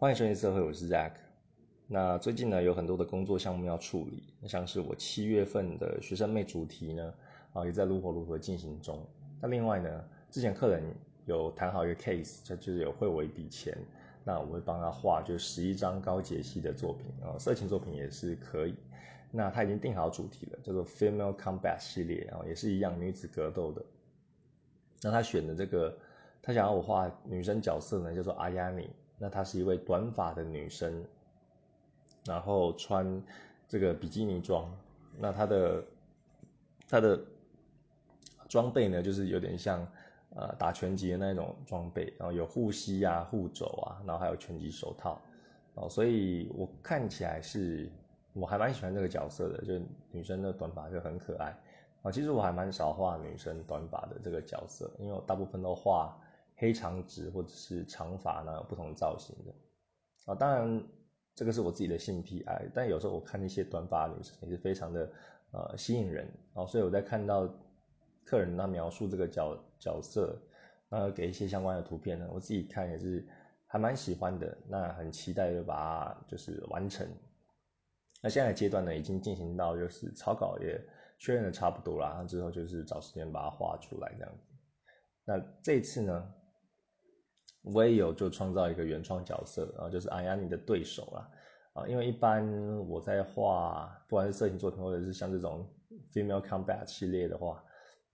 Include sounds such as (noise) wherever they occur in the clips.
欢迎收听社会，我是 Zack。那最近呢，有很多的工作项目要处理，像是我七月份的学生妹主题呢，啊，也在如火如荼的进行中。那另外呢，之前客人有谈好一个 case，就就是有汇我一笔钱，那我会帮他画，就是十一张高解析的作品啊，色情作品也是可以。那他已经定好主题了，叫做 Female Combat 系列啊，也是一样女子格斗的。那他选的这个，他想要我画女生角色呢，叫做阿亚尼。那她是一位短发的女生，然后穿这个比基尼装。那她的她的装备呢，就是有点像呃打拳击的那种装备，然后有护膝啊、护肘啊，然后还有拳击手套。哦，所以我看起来是我还蛮喜欢这个角色的，就女生的短发就很可爱。啊，其实我还蛮少画女生短发的这个角色，因为我大部分都画。黑长直或者是长发呢，不同造型的啊，当然这个是我自己的性癖爱，但有时候我看那些短发女生也是非常的呃吸引人啊，所以我在看到客人他描述这个角角色，那给一些相关的图片呢，我自己看也是还蛮喜欢的，那很期待就把它就是完成。那现在阶段呢，已经进行到就是草稿也确认的差不多了，那之后就是找时间把它画出来这样子。那这次呢？我也有就创造一个原创角色啊，就是阿亚尼的对手啦啊，因为一般我在画不管是色情作品或者是像这种 female combat 系列的话，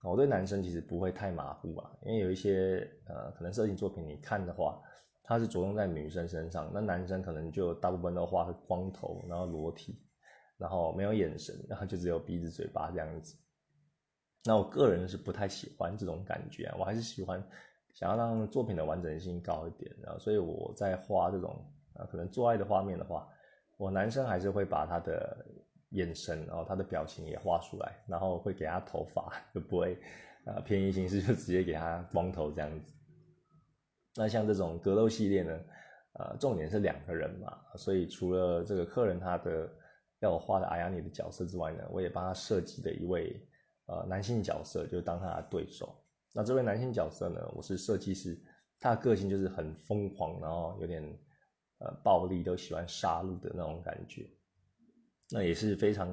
我对男生其实不会太马虎啊，因为有一些呃可能色情作品你看的话，它是着重在女生身上，那男生可能就大部分都画光头，然后裸体，然后没有眼神，然后就只有鼻子嘴巴这样子。那我个人是不太喜欢这种感觉啊，我还是喜欢。想要让作品的完整性高一点，然后所以我在画这种啊可能做爱的画面的话，我男生还是会把他的眼神，然后他的表情也画出来，然后会给他头发，就不会啊偏移形式就直接给他光头这样子。那像这种格斗系列呢，呃重点是两个人嘛，所以除了这个客人他的要我画的阿雅尼的角色之外呢，我也帮他设计了一位呃男性角色，就当他的对手。那这位男性角色呢？我是设计师，他的个性就是很疯狂，然后有点呃暴力，都喜欢杀戮的那种感觉。那也是非常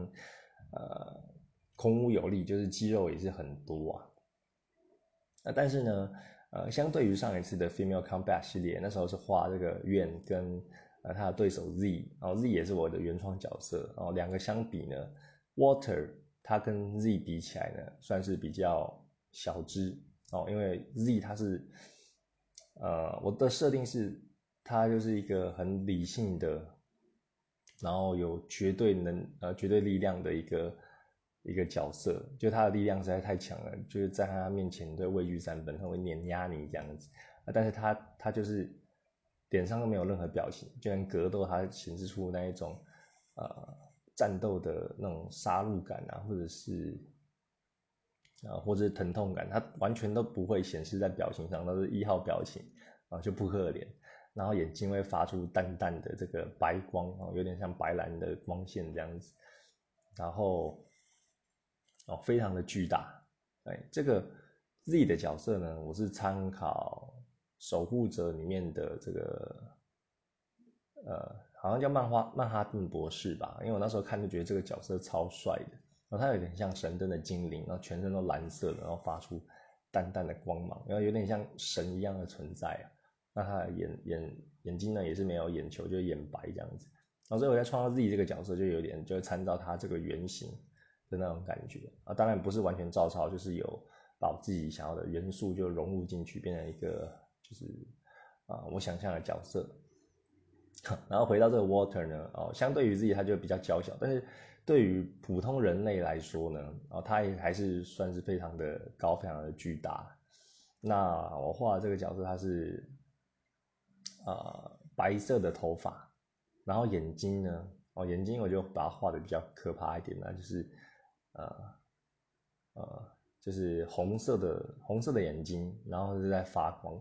呃空无有力，就是肌肉也是很多啊。那但是呢，呃，相对于上一次的 Female Combat 系列，那时候是画这个院跟呃他的对手 Z，然后 Z 也是我的原创角色，然后两个相比呢，Water 他跟 Z 比起来呢，算是比较小只。哦，因为 Z 它是，呃，我的设定是，它就是一个很理性的，然后有绝对能呃绝对力量的一个一个角色，就他的力量实在太强了，就是在他面前都畏惧三分，他会碾压你这样子，但是他他就是脸上都没有任何表情，就连格斗他显示出那一种呃战斗的那种杀戮感啊，或者是。啊，或者是疼痛感，它完全都不会显示在表情上，都是一号表情啊，就扑克脸，然后眼睛会发出淡淡的这个白光啊，有点像白蓝的光线这样子，然后哦，非常的巨大。哎，这个 Z 的角色呢，我是参考《守护者》里面的这个，呃，好像叫漫画曼哈顿博士吧，因为我那时候看就觉得这个角色超帅的。然后它有点像神灯的精灵，然后全身都蓝色的，然后发出淡淡的光芒，然后有点像神一样的存在啊。那他的眼眼眼睛呢也是没有眼球，就是眼白这样子。然后所以我在创造自己这个角色，就有点就是参照他这个原型的那种感觉啊。当然不是完全照抄，就是有把自己想要的元素就融入进去，变成一个就是啊我想象的角色。(laughs) 然后回到这个 Water 呢，哦，相对于自己它就比较娇小，但是。对于普通人类来说呢，啊，它也还是算是非常的高，非常的巨大。那我画的这个角色，他是，呃，白色的头发，然后眼睛呢，哦，眼睛我就把它画的比较可怕一点呢，就是，呃，呃，就是红色的红色的眼睛，然后是在发光，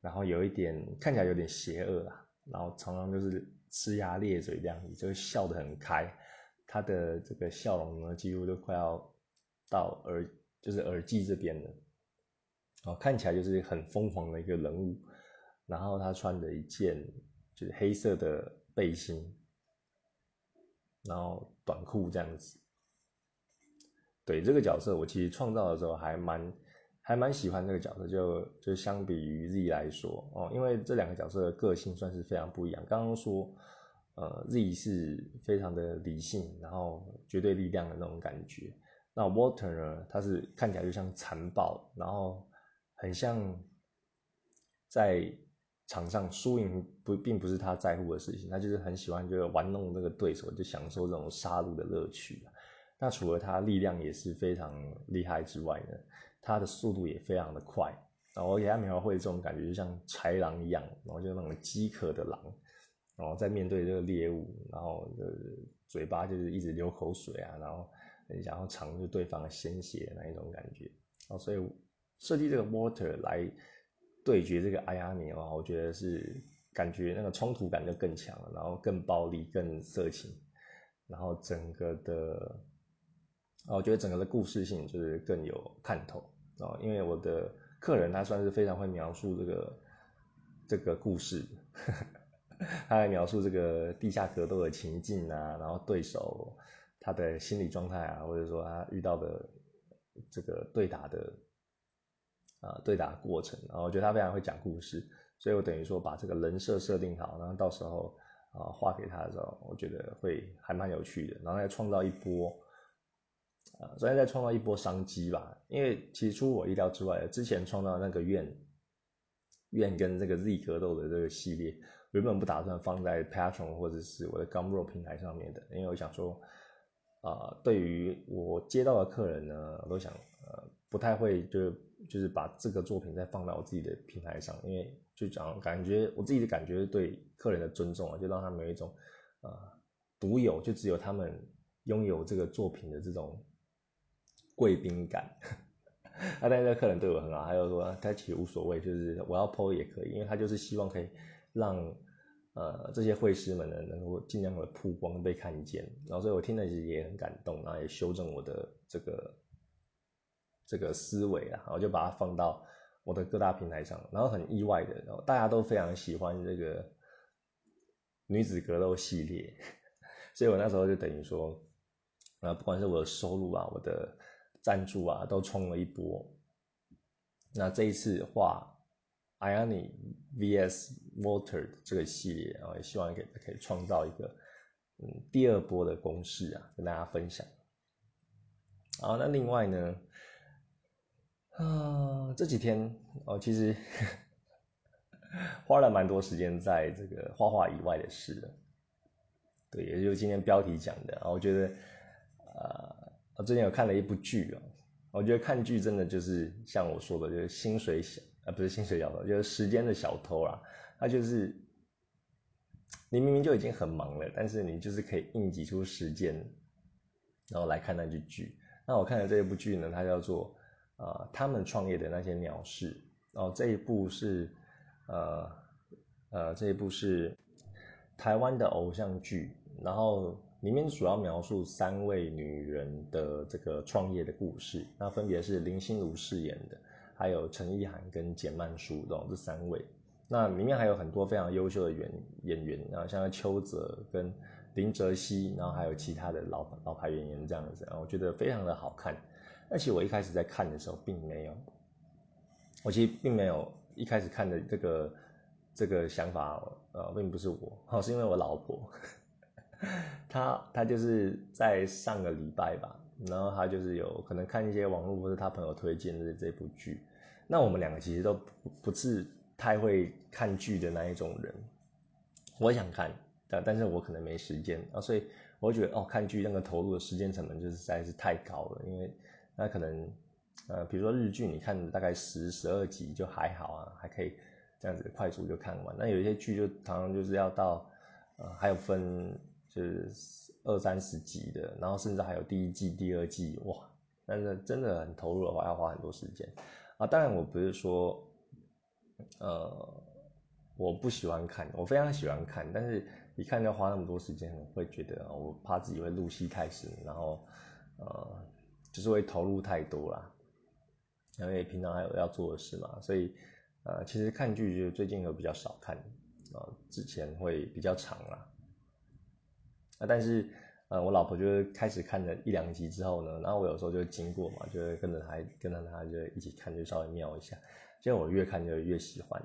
然后有一点看起来有点邪恶啊，然后常常就是呲牙咧嘴这样子，就笑得很开。他的这个笑容呢，几乎都快要到耳，就是耳际这边了，哦，看起来就是很疯狂的一个人物。然后他穿着一件就就是黑色的背心，然后短裤这样子。对这个角色，我其实创造的时候还蛮还蛮喜欢这个角色，就就相比于 Z 来说哦，因为这两个角色的个性算是非常不一样。刚刚说，呃，Z 是非常的理性，然后绝对力量的那种感觉。那 Water 呢，他是看起来就像残暴，然后很像在场上输赢不并不是他在乎的事情，他就是很喜欢就是玩弄这个对手，就享受这种杀戮的乐趣。那除了他力量也是非常厉害之外呢，他的速度也非常的快。然后我给他描绘这种感觉，就像豺狼一样，然后就那种饥渴的狼，然后在面对这个猎物，然后呃嘴巴就是一直流口水啊，然后很想要尝就对方的鲜血那一种感觉。哦，所以设计这个 Water 来对决这个阿亚尼的话，我觉得是感觉那个冲突感就更强了，然后更暴力、更色情，然后整个的。啊，我觉得整个的故事性就是更有看头哦，因为我的客人他算是非常会描述这个这个故事，他来描述这个地下格斗的情境啊，然后对手他的心理状态啊，或者说他遇到的这个对打的啊对打过程，然后我觉得他非常会讲故事，所以我等于说把这个人设设定好，然后到时候啊画给他的时候，我觉得会还蛮有趣的，然后再创造一波。啊，首先再创造一波商机吧，因为其实出乎我意料之外，之前创造那个愿愿跟这个 Z 格斗的这个系列，原本不打算放在 Patreon 或者是我的 Gumroad 平台上面的，因为我想说，啊，对于我接到的客人呢，我都想，呃，不太会就就是把这个作品再放到我自己的平台上，因为就讲感觉我自己的感觉对客人的尊重啊，就让他们有一种，呃，独有就只有他们拥有这个作品的这种。贵宾感，那 (laughs) 但是客人对我很好，他就说他其实无所谓，就是我要 PO 也可以，因为他就是希望可以让呃这些会师们呢能够尽量的曝光被看见，然后所以我听了其实也很感动，然后也修正我的这个这个思维啊，然后就把它放到我的各大平台上，然后很意外的，然后大家都非常喜欢这个女子格斗系列，(laughs) 所以我那时候就等于说，呃不管是我的收入啊，我的赞助啊，都冲了一波。那这一次画 Ioni vs Water 这个系列然后，也希望给可以创造一个嗯第二波的攻势啊，跟大家分享。好，那另外呢，啊这几天哦，其实 (laughs) 花了蛮多时间在这个画画以外的事了。对，也就是今天标题讲的啊，我觉得呃。我最近有看了一部剧哦，我觉得看剧真的就是像我说的，就是薪水小啊，不是薪水小偷，就是时间的小偷啦。他就是你明明就已经很忙了，但是你就是可以硬挤出时间，然后来看那句剧。那我看的这一部剧呢，它叫做呃他们创业的那些鸟事。然后这一部是呃呃这一部是台湾的偶像剧，然后。里面主要描述三位女人的这个创业的故事，那分别是林心如饰演的，还有陈意涵跟简曼书这这三位。那里面还有很多非常优秀的演演员，然后像邱泽跟林哲熙，然后还有其他的老老牌演员这样子，我觉得非常的好看。而且我一开始在看的时候，并没有，我其实并没有一开始看的这个这个想法，呃，并不是我，哦是因为我老婆。她她就是在上个礼拜吧，然后她就是有可能看一些网络或者她朋友推荐的这部剧。那我们两个其实都不是太会看剧的那一种人。我想看，但但是我可能没时间啊，所以我觉得哦，看剧那个投入的时间成本就实在是太高了。因为那可能呃，比如说日剧，你看大概十十二集就还好啊，还可以这样子快速就看完。那有一些剧就常常就是要到呃，还有分。就是二三十集的，然后甚至还有第一季、第二季，哇！但是真的很投入的话，要花很多时间啊。当然，我不是说，呃，我不喜欢看，我非常喜欢看，但是一看要花那么多时间，我会觉得我怕自己会入戏太深，然后呃，就是会投入太多啦。因为平常还有要做的事嘛，所以呃，其实看剧就最近都比较少看啊之前会比较长啦。啊，但是呃，我老婆就是开始看了一两集之后呢，然后我有时候就经过嘛，就会跟着她跟着她就一起看，就稍微瞄一下。结果我越看就越喜欢，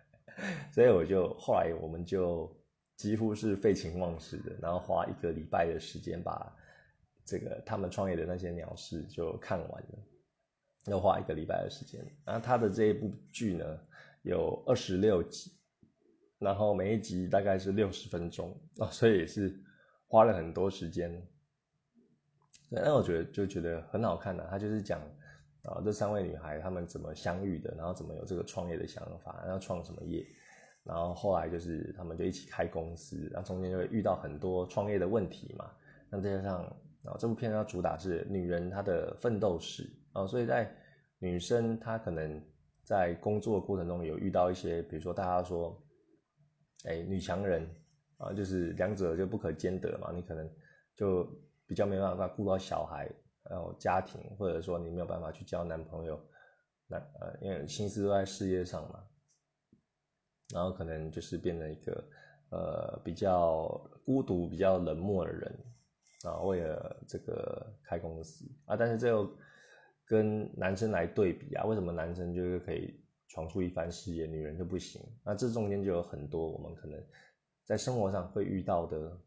(laughs) 所以我就后来我们就几乎是废寝忘食的，然后花一个礼拜的时间把这个他们创业的那些鸟事就看完了，要花一个礼拜的时间。然后他的这一部剧呢有二十六集，然后每一集大概是六十分钟啊，所以是花了很多时间。那我觉得就觉得很好看的，他就是讲。啊，这三位女孩她们怎么相遇的？然后怎么有这个创业的想法？然后创什么业？然后后来就是她们就一起开公司，然后中间就会遇到很多创业的问题嘛。那再加上啊，这部片它主打是女人她的奋斗史啊，所以在女生她可能在工作过程中有遇到一些，比如说大家说，哎，女强人啊，就是两者就不可兼得嘛，你可能就比较没办法顾到小孩。然后家庭，或者说你没有办法去交男朋友，那呃，因为心思都在事业上嘛，然后可能就是变成一个呃比较孤独、比较冷漠的人啊，为了这个开公司啊，但是这又跟男生来对比啊，为什么男生就是可以闯出一番事业，女人就不行？那这中间就有很多我们可能在生活上会遇到的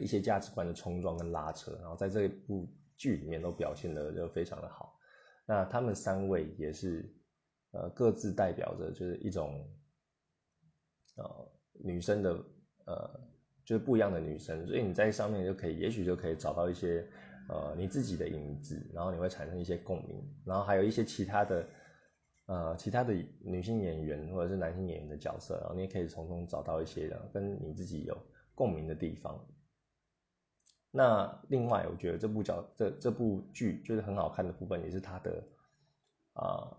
一些价值观的冲撞跟拉扯，然后在这一部。剧里面都表现的就非常的好，那他们三位也是，呃，各自代表着就是一种，呃，女生的呃，就是不一样的女生，所以你在上面就可以，也许就可以找到一些呃你自己的影子，然后你会产生一些共鸣，然后还有一些其他的呃其他的女性演员或者是男性演员的角色，然后你也可以从中找到一些的跟你自己有共鸣的地方。那另外，我觉得这部角这这部剧就是很好看的部分，也是它的啊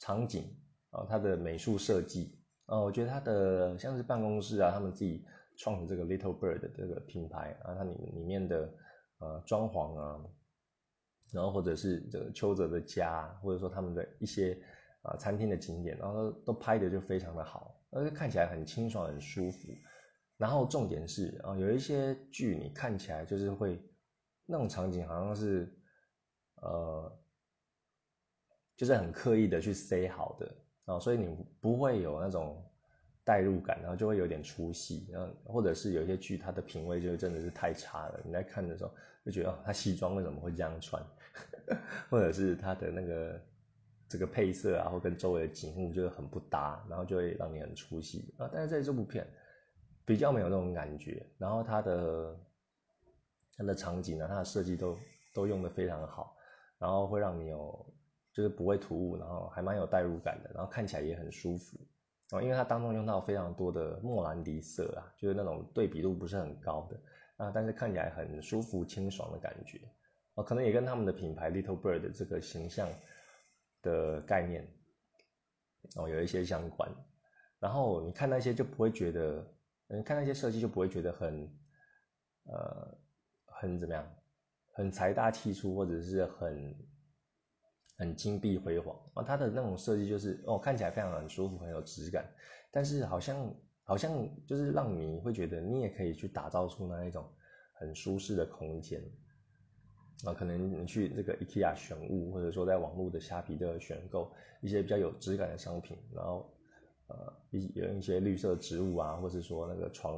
场景啊，它的美术设计啊，我觉得它的像是办公室啊，他们自己创的这个 Little Bird 的这个品牌啊，它里里面的呃装潢啊，然后或者是这个邱泽的家，或者说他们的一些啊餐厅的景点，然后都拍的就非常的好，而且看起来很清爽、很舒服。然后重点是啊，有一些剧你看起来就是会那种场景好像是呃，就是很刻意的去塞好的啊，所以你不会有那种代入感，然后就会有点出戏，然后或者是有一些剧它的品味就真的是太差了，你在看的时候就觉得哦，他西装为什么会这样穿，(laughs) 或者是它的那个这个配色啊，或跟周围的景物就是很不搭，然后就会让你很出戏啊。但是在这部片。比较没有那种感觉，然后它的它的场景呢，它的设计都都用的非常好，然后会让你有就是不会突兀，然后还蛮有代入感的，然后看起来也很舒服哦，因为它当中用到非常多的莫兰迪色啊，就是那种对比度不是很高的啊，但是看起来很舒服清爽的感觉哦，可能也跟他们的品牌 Little Bird 这个形象的概念哦有一些相关，然后你看那些就不会觉得。你看那些设计就不会觉得很，呃，很怎么样，很财大气粗，或者是很很金碧辉煌啊。它的那种设计就是哦，看起来非常很舒服，很有质感。但是好像好像就是让你会觉得你也可以去打造出那一种很舒适的空间啊。可能你去这个 IKEA 选物，或者说在网络的虾皮的选购一些比较有质感的商品，然后。呃，一有一些绿色植物啊，或者说那个床，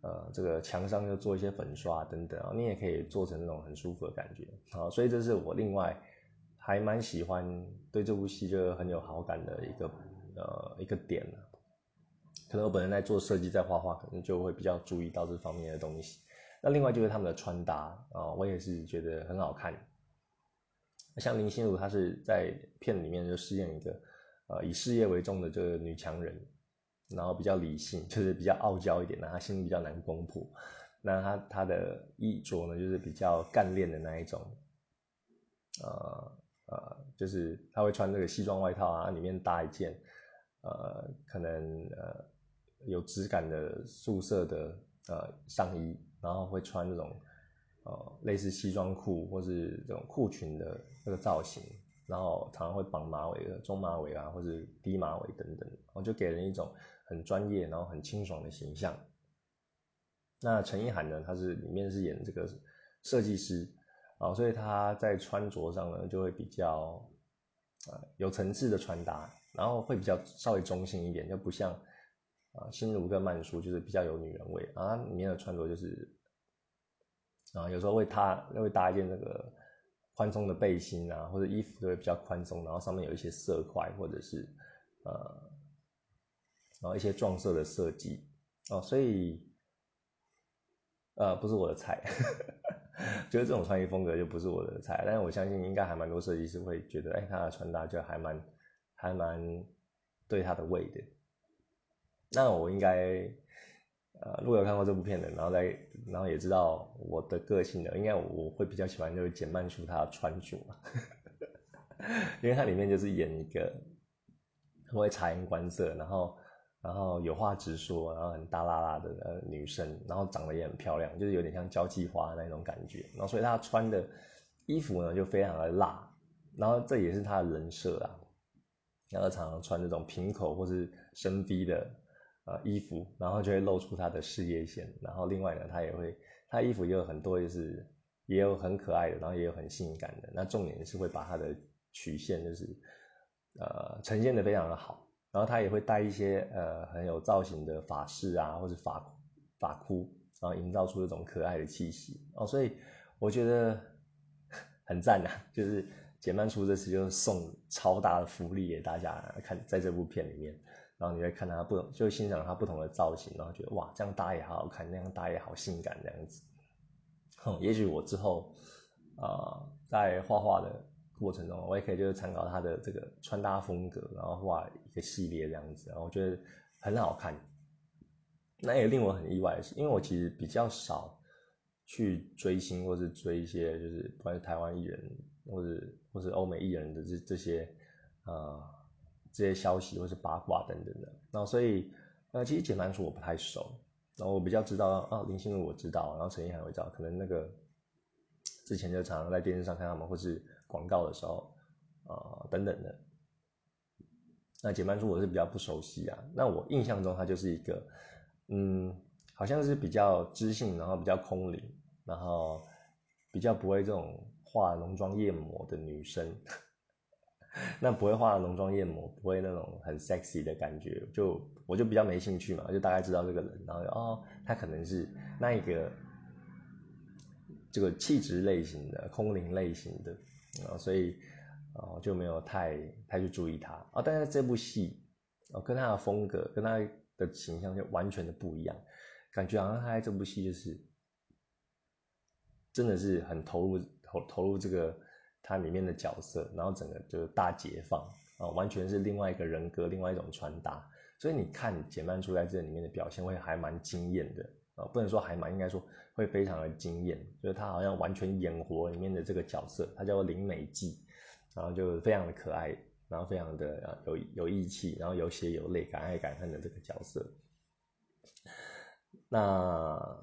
呃，这个墙上就做一些粉刷等等啊，你也可以做成那种很舒服的感觉啊。所以这是我另外还蛮喜欢对这部戏就很有好感的一个呃一个点可能我本人在做设计在画画，可能就会比较注意到这方面的东西。那另外就是他们的穿搭啊，我也是觉得很好看。像林心如，她是在片里面就饰演一个。呃，以事业为重的这个女强人，然后比较理性，就是比较傲娇一点的，她心里比较难攻破。那她她的衣着呢，就是比较干练的那一种，呃呃，就是她会穿这个西装外套啊，里面搭一件呃可能呃有质感的素色的呃上衣，然后会穿这种呃类似西装裤或是这种裤裙的这个造型。然后常常会绑马尾的中马尾啊，或者低马尾等等，然后就给人一种很专业，然后很清爽的形象。那陈意涵呢，他是里面是演这个设计师啊，所以他在穿着上呢就会比较呃有层次的穿搭，然后会比较稍微中性一点，就不像啊心如跟曼殊就是比较有女人味啊，里面的穿着就是啊有时候会搭会搭一件那个。宽松的背心啊，或者衣服都会比较宽松，然后上面有一些色块，或者是呃，然后一些撞色的设计哦，所以呃不是我的菜，(laughs) 觉得这种穿衣风格就不是我的菜。但是我相信应该还蛮多设计师会觉得，哎，他的穿搭就还蛮还蛮对他的味的。那我应该。呃，如果有看过这部片的，然后再，然后也知道我的个性的，应该我会比较喜欢就是简曼书他的穿着，(laughs) 因为他里面就是演一个很会察言观色，然后然后有话直说，然后很大拉拉的呃女生，然后长得也很漂亮，就是有点像交际花那种感觉，然后所以她穿的衣服呢就非常的辣，然后这也是她的人设啊，然后常常穿这种平口或是深 V 的。呃，衣服，然后就会露出他的事业线，然后另外呢，他也会，他衣服也有很多，就是也有很可爱的，然后也有很性感的，那重点是会把他的曲线就是呃呈现的非常的好，然后他也会带一些呃很有造型的发饰啊，或者发发箍，然后营造出这种可爱的气息。哦，所以我觉得 (laughs) 很赞呐，就是简曼出这次就是送超大的福利给大家看，在这部片里面。然后你会看他不同，就欣赏他不同的造型，然后觉得哇，这样搭也好好看，那样搭也好性感这样子。哼，也许我之后啊，在画画的过程中，我也可以就是参考他的这个穿搭风格，然后画一个系列这样子，然后我觉得很好看。那也令我很意外的是，因为我其实比较少去追星，或是追一些就是不管是台湾艺人，或者或是欧美艺人的这这些啊。这些消息或是八卦等等的，然后所以呃，其实简单说我不太熟，然后我比较知道啊，林心如我知道，然后陈意涵我知道，可能那个之前就常常在电视上看他们或是广告的时候啊等等的。那简单说我是比较不熟悉啊，那我印象中她就是一个嗯，好像是比较知性，然后比较空灵，然后比较不会这种化浓妆艳抹的女生。(laughs) 那不会画浓妆艳抹，不会那种很 sexy 的感觉，就我就比较没兴趣嘛，就大概知道这个人，然后哦，他可能是那一个这个气质类型的空灵类型的啊，所以啊就没有太太去注意他啊。但是这部戏哦，跟他的风格跟他的形象就完全的不一样，感觉好像他在这部戏就是真的是很投入投投入这个。它里面的角色，然后整个就是大解放啊，完全是另外一个人格，另外一种穿搭。所以你看简曼书在这里面的表现会还蛮惊艳的啊，不能说还蛮，应该说会非常的惊艳。就是他好像完全演活里面的这个角色，他叫做林美纪，然后就非常的可爱，然后非常的有有义气，然后有血有泪，敢爱敢恨的这个角色。那。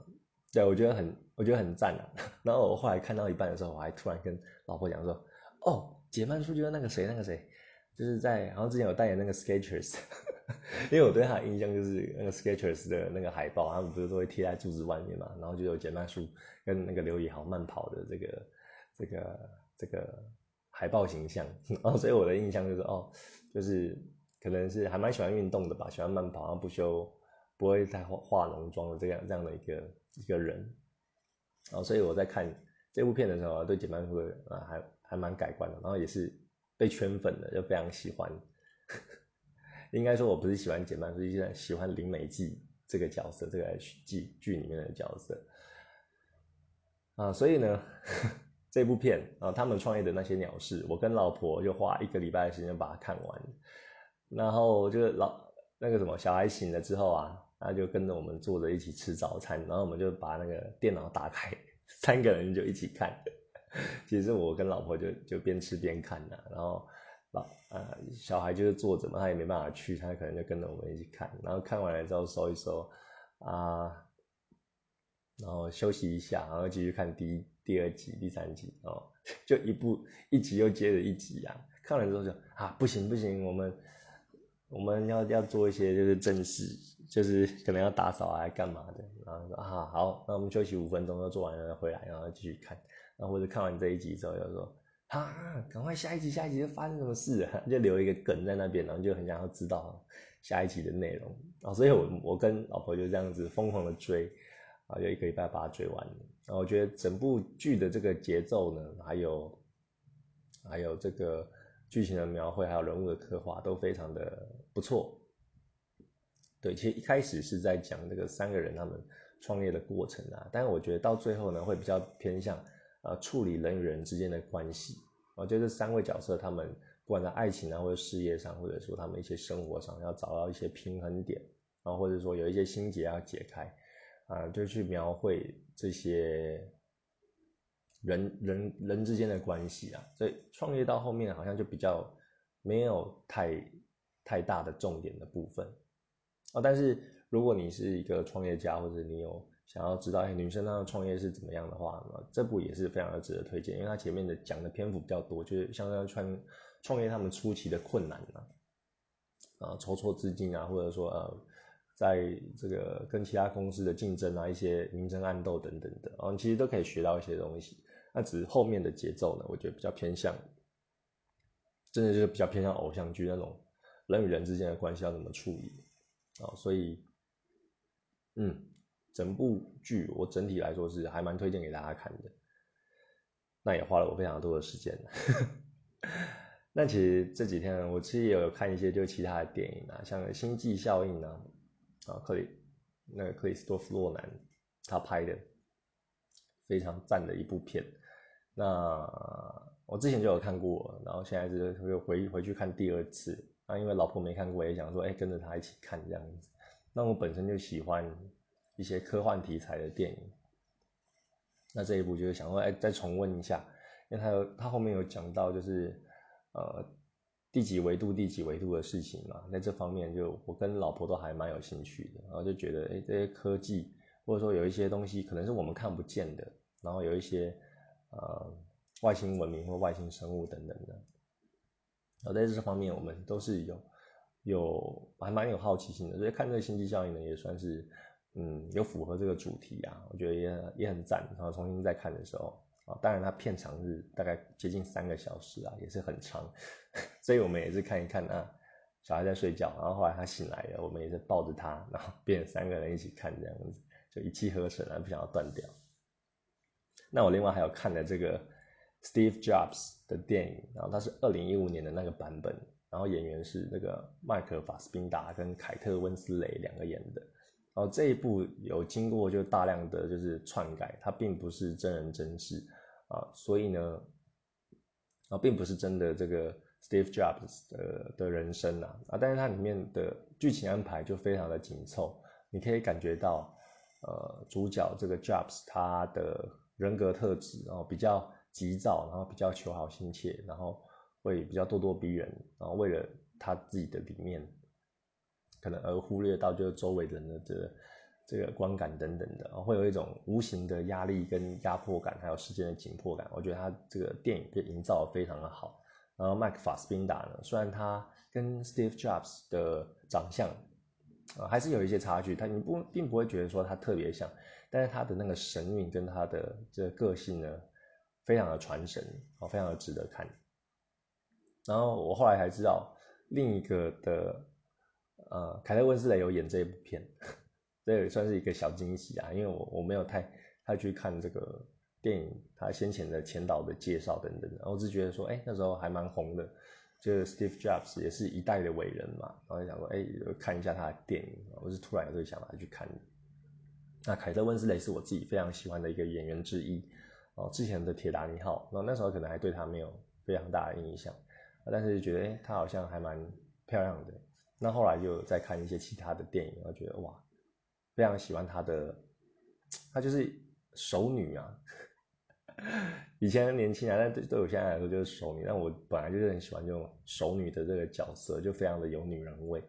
对，我觉得很，我觉得很赞啊。(laughs) 然后我后来看到一半的时候，我还突然跟老婆讲说：“哦，解曼书就是那个谁，那个谁，就是在，然后之前有代言那个 Skechers，(laughs) 因为我对他的印象就是那个 Skechers 的那个海报，他们不是都会贴在柱子外面嘛，然后就有解曼书跟那个刘以豪慢跑的这个这个这个海报形象，(laughs) 然后所以我的印象就是哦，就是可能是还蛮喜欢运动的吧，喜欢慢跑，然后不修不会太化化浓妆的这样这样的一个。”一个人，然后所以我在看这部片的时候，对简曼哥啊还还蛮改观的，然后也是被圈粉的，就非常喜欢。(laughs) 应该说我不是喜欢简曼书，是喜欢林美纪这个角色，这个剧剧里面的角色。啊，所以呢，(laughs) 这部片啊，他们创业的那些鸟事，我跟老婆就花一个礼拜的时间把它看完，然后就是老那个什么小孩醒了之后啊。他就跟着我们坐着一起吃早餐，然后我们就把那个电脑打开，三个人就一起看。(laughs) 其实我跟老婆就就边吃边看的，然后老呃小孩就是坐着嘛，他也没办法去，他可能就跟着我们一起看。然后看完了之后收一收啊，然后休息一下，然后继续看第一、第二集、第三集哦，(laughs) 就一部一集又接着一集啊。看完之后就啊不行不行，我们我们要要做一些就是正事，就是可能要打扫啊，干嘛的。然后说啊好，那我们休息五分钟，就做完了回来，然后继续看。然后或者看完这一集之后，又说啊，赶快下一集，下一集就发生什么事啊？(laughs) 就留一个梗在那边，然后就很想要知道下一集的内容。啊，所以我我跟老婆就这样子疯狂的追，啊，有一个礼拜把它追完了。然后我觉得整部剧的这个节奏呢，还有还有这个。剧情的描绘还有人物的刻画都非常的不错。对，其实一开始是在讲这个三个人他们创业的过程啊，但是我觉得到最后呢，会比较偏向呃处理人与人之间的关系。我觉得这三位角色他们不管在爱情啊，或者事业上，或者说他们一些生活上要找到一些平衡点，然后或者说有一些心结要解开啊，就去描绘这些。人人人之间的关系啊，所以创业到后面好像就比较没有太太大的重点的部分啊。但是如果你是一个创业家，或者你有想要知道哎女生她的创业是怎么样的话，那这部也是非常的值得推荐，因为它前面的讲的篇幅比较多，就是像在创创业他们初期的困难啊，啊筹措资金啊，或者说呃在这个跟其他公司的竞争啊，一些明争暗斗等等的，然后其实都可以学到一些东西。那只是后面的节奏呢，我觉得比较偏向，真的就是比较偏向偶像剧那种人与人之间的关系要怎么处理啊，所以，嗯，整部剧我整体来说是还蛮推荐给大家看的，那也花了我非常多的时间。(laughs) 那其实这几天我其实也有看一些就其他的电影啊，像《星际效应》啊，啊克里那个克里斯多夫洛南他拍的非常赞的一部片。那我之前就有看过，然后现在是又回回去看第二次。那因为老婆没看过，也想说，哎，跟着她一起看这样子。那我本身就喜欢一些科幻题材的电影。那这一部就是想说，哎，再重温一下，因为他有他后面有讲到，就是呃第几维度、第几维度的事情嘛。在这方面，就我跟老婆都还蛮有兴趣的，然后就觉得，哎，这些科技或者说有一些东西，可能是我们看不见的，然后有一些。呃，外星文明或外星生物等等的，而在这方面，我们都是有有还蛮有好奇心的，所以看这个星际效应呢，也算是嗯有符合这个主题啊，我觉得也也很赞。然后重新再看的时候啊，当然它片长是大概接近三个小时啊，也是很长，(laughs) 所以我们也是看一看啊，小孩在睡觉，然后后来他醒来了，我们也是抱着他，然后变成三个人一起看这样子，就一气呵成啊，不想要断掉。那我另外还有看了这个 Steve Jobs 的电影，然后它是二零一五年的那个版本，然后演员是那个麦克法斯宾达跟凯特温斯雷两个演的，然后这一部有经过就大量的就是篡改，它并不是真人真事啊，所以呢，啊并不是真的这个 Steve Jobs 的的人生啊，啊但是它里面的剧情安排就非常的紧凑，你可以感觉到呃主角这个 Jobs 他的。人格特质，然后比较急躁，然后比较求好心切，然后会比较咄咄逼人，然后为了他自己的理念，可能而忽略到就是周围人的这这个观感等等的，会有一种无形的压力跟压迫感，还有时间的紧迫感。我觉得他这个电影被营造的非常的好。然后麦克法斯宾达呢，虽然他跟 Steve Jobs 的长相啊还是有一些差距，他你不并不会觉得说他特别像。但是他的那个神韵跟他的这个个性呢，非常的传神，哦，非常的值得看。然后我后来才知道，另一个的，呃，凯特温斯雷有演这一部片，这也算是一个小惊喜啊，因为我我没有太太去看这个电影，他先前的前导的介绍等等，然后只觉得说，哎，那时候还蛮红的，就是 Steve Jobs 也是一代的伟人嘛，然后就想说，哎，看一下他的电影，我是突然有这个想法去看。那凯特温斯雷是我自己非常喜欢的一个演员之一哦，之前的铁达尼号，那那时候可能还对她没有非常大的印象，但是觉得，她好像还蛮漂亮的。那后来就再看一些其他的电影，我觉得哇，非常喜欢她的，她就是熟女啊。(laughs) 以前年轻啊，但对对我现在来说就是熟女。但我本来就是很喜欢这种熟女的这个角色，就非常的有女人味，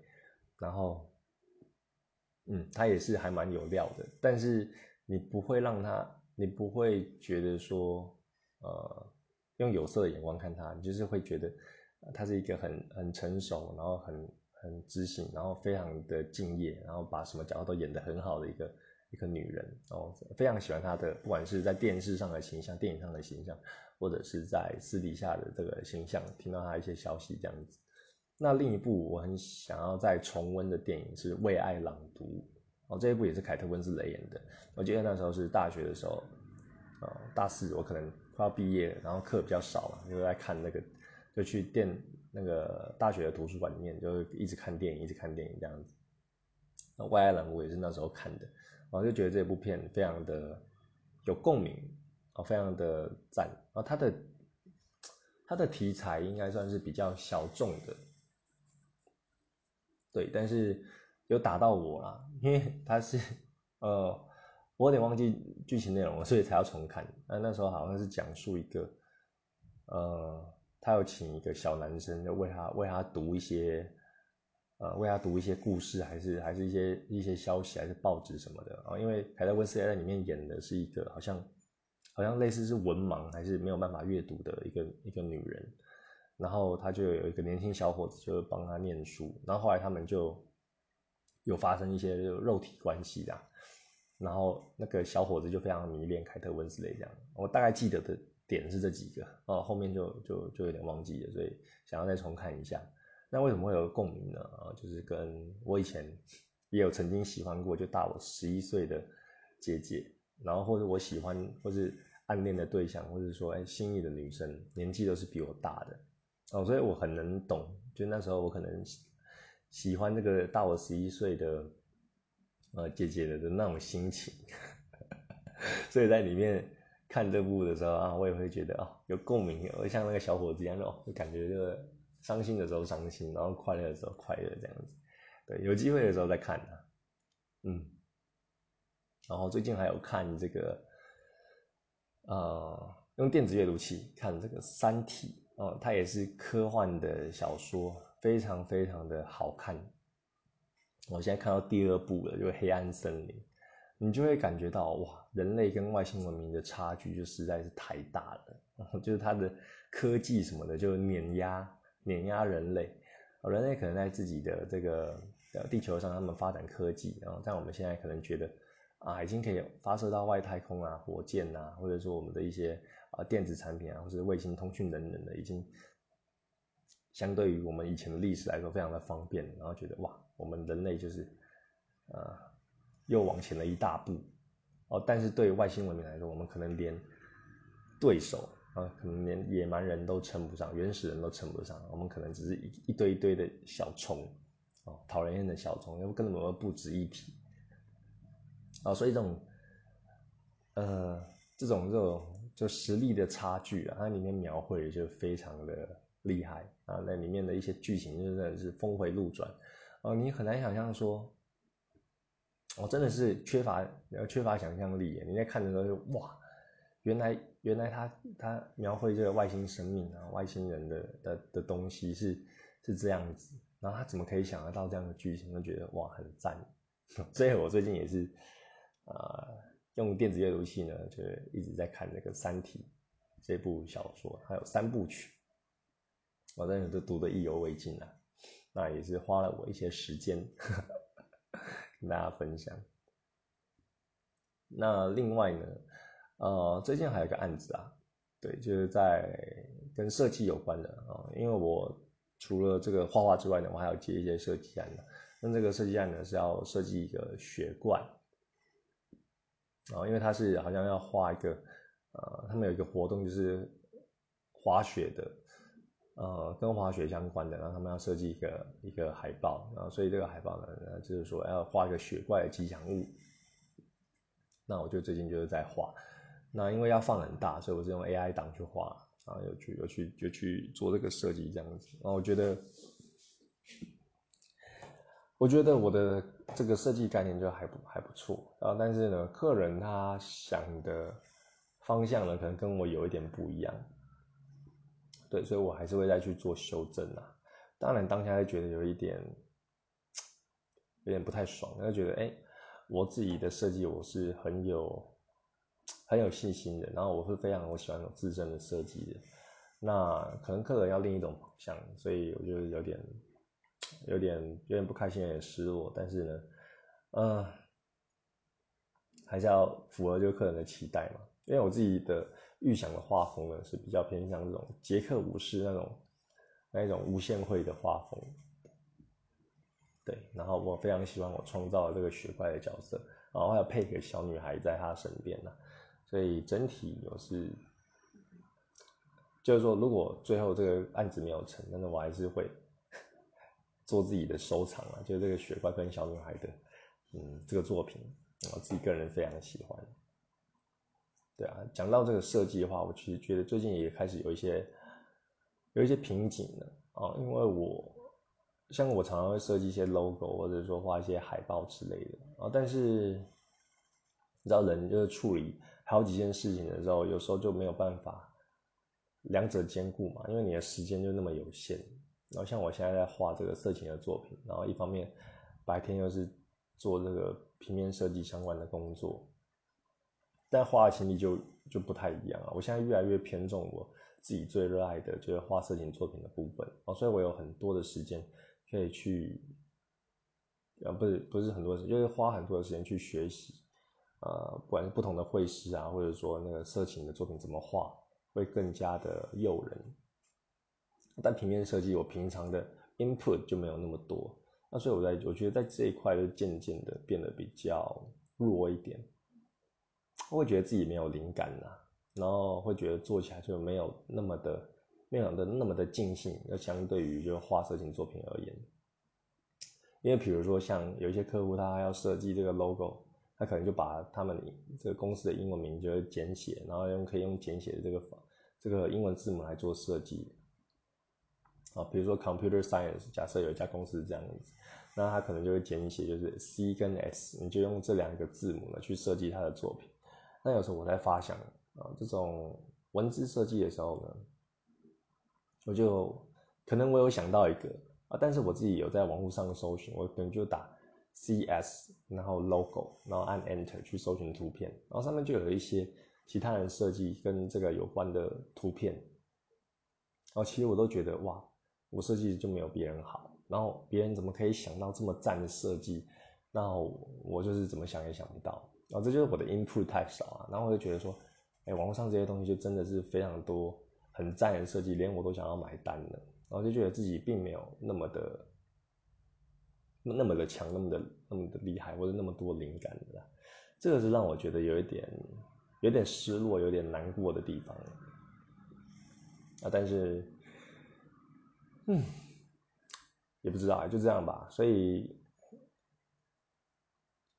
然后。嗯，他也是还蛮有料的，但是你不会让他，你不会觉得说，呃，用有色的眼光看他，你就是会觉得他是一个很很成熟，然后很很知性，然后非常的敬业，然后把什么角色都演得很好的一个一个女人，然后非常喜欢她的，不管是在电视上的形象、电影上的形象，或者是在私底下的这个形象，听到她一些消息这样子。那另一部我很想要再重温的电影是《为爱朗读》，哦，这一部也是凯特温斯雷演的。我记得那时候是大学的时候，呃，大四我可能快要毕业，然后课比较少嘛，就在看那个，就去电。那个大学的图书馆里面，就一直看电影，一直看电影这样子。那《为爱朗》我也是那时候看的，我就觉得这部片非常的有共鸣，哦，非常的赞。然后它的它的题材应该算是比较小众的，对，但是有打到我啦，因为 (laughs) 他是呃，我有点忘记剧情内容了，所以才要重看。那那时候好像是讲述一个呃。他要请一个小男生，就为他为他读一些，呃，为他读一些故事，还是还是一些一些消息，还是报纸什么的啊？因为凯特温斯莱在里面演的是一个好像好像类似是文盲，还是没有办法阅读的一个一个女人。然后他就有一个年轻小伙子，就帮他念书。然后后来他们就有发生一些肉体关系的。然后那个小伙子就非常迷恋凯特温斯莱这样。我大概记得的。点是这几个哦，后面就就就有点忘记了，所以想要再重看一下。那为什么会有共鸣呢？啊，就是跟我以前也有曾经喜欢过，就大我十一岁的姐姐，然后或者我喜欢或是暗恋的对象，或者说哎心仪的女生，年纪都是比我大的哦，所以我很能懂。就那时候我可能喜欢这个大我十一岁的呃姐姐的那种心情，(laughs) 所以在里面。看这部的时候啊，我也会觉得哦有共鸣，我像那个小伙子一样哦，就感觉这个伤心的时候伤心，然后快乐的时候快乐这样子。对，有机会的时候再看啊。嗯。然后最近还有看这个，呃，用电子阅读器看这个《三体》哦，它也是科幻的小说，非常非常的好看。我现在看到第二部了，就《黑暗森林》。你就会感觉到哇，人类跟外星文明的差距就实在是太大了，(laughs) 就是它的科技什么的就碾压碾压人类，人类可能在自己的这个呃地球上，他们发展科技，然后在我们现在可能觉得啊，已经可以发射到外太空啊，火箭啊，或者说我们的一些啊电子产品啊，或者卫星通讯等等的，已经相对于我们以前的历史来说非常的方便，然后觉得哇，我们人类就是呃。又往前了一大步，哦，但是对外星文明来说，我们可能连对手啊，可能连野蛮人都称不上，原始人都称不上，我们可能只是一一堆一堆的小虫，哦，讨人厌的小虫，又根本不值一提，啊，所以这种，呃，这种这种就实力的差距啊，它里面描绘就非常的厉害啊，那里面的一些剧情真的是峰回路转，哦，你很难想象说。我真的是缺乏缺乏想象力。你在看的时候就哇，原来原来他他描绘这个外星生命啊，外星人的的的东西是是这样子，然后他怎么可以想得到这样的剧情？就觉得哇很赞。(laughs) 所以我最近也是啊，用电子阅读器呢，就一直在看那个《三体》这部小说，还有三部曲，我真的都读得意犹未尽啊。那也是花了我一些时间。(laughs) 跟大家分享。那另外呢，呃，最近还有一个案子啊，对，就是在跟设计有关的啊，因为我除了这个画画之外呢，我还要接一些设计案的。那这个设计案呢是要设计一个雪罐，啊，因为它是好像要画一个，呃，他们有一个活动就是滑雪的。呃，跟滑雪相关的，然后他们要设计一个一个海报，然后所以这个海报呢，就是说要画一个雪怪的吉祥物。那我就最近就是在画，那因为要放很大，所以我是用 AI 档去画，然后又去又去就去做这个设计这样子。然后我觉得，我觉得我的这个设计概念就还不还不错，然后但是呢，客人他想的方向呢，可能跟我有一点不一样。对，所以我还是会再去做修正啊。当然，当下会觉得有一点，有点不太爽，就觉得哎，我自己的设计我是很有很有信心的，然后我是非常我喜欢有自身的设计的。那可能客人要另一种方向，所以我就有点有点有点不开心，有点失落。但是呢，嗯，还是要符合就客人的期待嘛。因为我自己的预想的画风呢，是比较偏向这种杰克武士那种那一种无限会的画风。对，然后我非常喜欢我创造的这个雪怪的角色，然后还有配个小女孩在他身边呢，所以整体我是，就是说如果最后这个案子没有成，但是我还是会做自己的收藏啊，就是这个雪怪跟小女孩的，嗯，这个作品，我自己个人非常喜欢。对啊，讲到这个设计的话，我其实觉得最近也开始有一些有一些瓶颈了啊，因为我。像我常常会设计一些 logo，或者说画一些海报之类的啊，但是你知道人就是处理好几件事情的时候，有时候就没有办法两者兼顾嘛，因为你的时间就那么有限。然后像我现在在画这个色情的作品，然后一方面白天又是做这个平面设计相关的工作，但画的情力就就不太一样啊。我现在越来越偏重我自己最热爱的就是画色情作品的部分哦，所以我有很多的时间。可以去，呃，不是不是很多时，就是花很多的时间去学习，呃，不管是不同的绘师啊，或者说那个色情的作品怎么画，会更加的诱人。但平面设计我平常的 input 就没有那么多，那所以我在我觉得在这一块就渐渐的变得比较弱一点，我会觉得自己没有灵感呐，然后会觉得做起来就没有那么的。没有的那么的尽兴，要相对于就是画色情作品而言，因为比如说像有一些客户他要设计这个 logo，他可能就把他们这个公司的英文名就简写，然后用可以用简写的这个这个英文字母来做设计。啊，比如说 computer science，假设有一家公司是这样子，那他可能就会简写就是 C 跟 S，你就用这两个字母呢去设计他的作品。那有时候我在发想啊，这种文字设计的时候呢。我就可能我有想到一个啊，但是我自己有在网络上搜寻，我可能就打 C S，然后 logo，然后按 Enter 去搜寻图片，然后上面就有一些其他人设计跟这个有关的图片，然后其实我都觉得哇，我设计就没有别人好，然后别人怎么可以想到这么赞的设计，那我就是怎么想也想不到，然后这就是我的 input 太少啊，然后我就觉得说，哎，网络上这些东西就真的是非常多。很赞的设计，连我都想要买单了，然后就觉得自己并没有那么的那么的强，那么的那么的厉害，或者那么多灵感的，这个是让我觉得有一点有点失落、有点难过的地方啊。但是，嗯，也不知道，就这样吧。所以，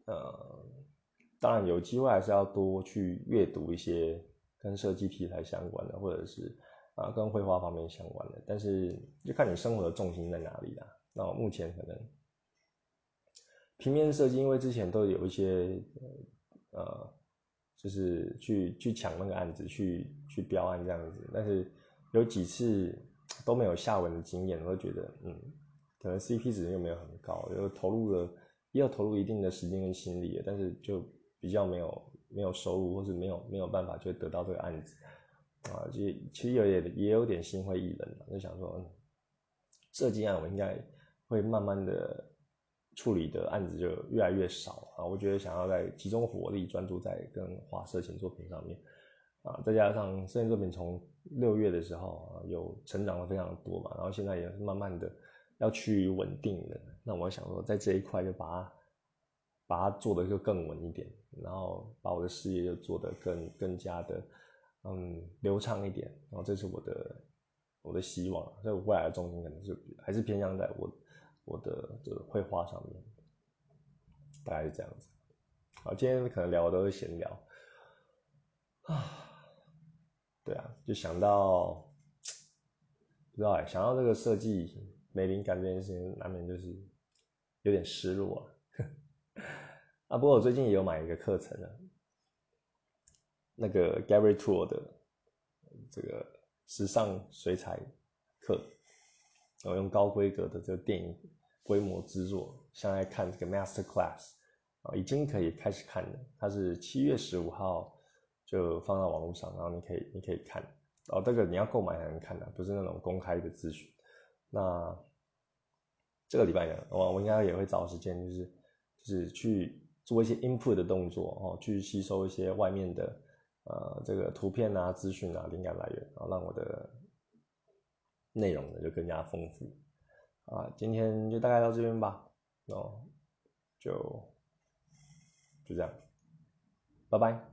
呃，当然有机会还是要多去阅读一些跟设计题材相关的，或者是。啊，跟绘画方面相关的，但是就看你生活的重心在哪里啦。那我目前可能平面设计，因为之前都有一些呃，就是去去抢那个案子，去去标案这样子，但是有几次都没有下文的经验，我就觉得嗯，可能 CP 值又没有很高，就投入了也有投入一定的时间跟心力，但是就比较没有没有收入，或是没有没有办法就得到这个案子。啊，就其实有点也有点心灰意冷了，就想说，嗯，设计案我应该会慢慢的处理的案子就越来越少啊。我觉得想要在集中火力专注在跟画色情作品上面啊，再加上色情作品从六月的时候有成长了非常多嘛，然后现在也是慢慢的要趋于稳定的。那我想说，在这一块就把它把它做的就更稳一点，然后把我的事业就做得更更加的。嗯，流畅一点，然后这是我的我的希望，所以我未来的重心可能是还是偏向在我我的这个绘画上面，大概是这样子。好，今天可能聊的都是闲聊啊，对啊，就想到不知道哎，想到这个设计没灵感这件事情，难免就是有点失落啊。(laughs) 啊不过我最近也有买一个课程啊。那个 Gary Tour 的这个时尚水彩课，我用高规格的这个电影规模制作，现在看这个 Master Class 啊，已经可以开始看了。它是七月十五号就放到网络上，然后你可以你可以看。哦，这个你要购买才能看的，不是那种公开的资讯。那这个礼拜呢，我我应该也会找时间，就是就是去做一些 input 的动作哦，去吸收一些外面的呃这个图片啊、资讯啊、灵感来源，然后让我的内容呢就更加丰富啊。今天就大概到这边吧，哦，就就这样，拜拜。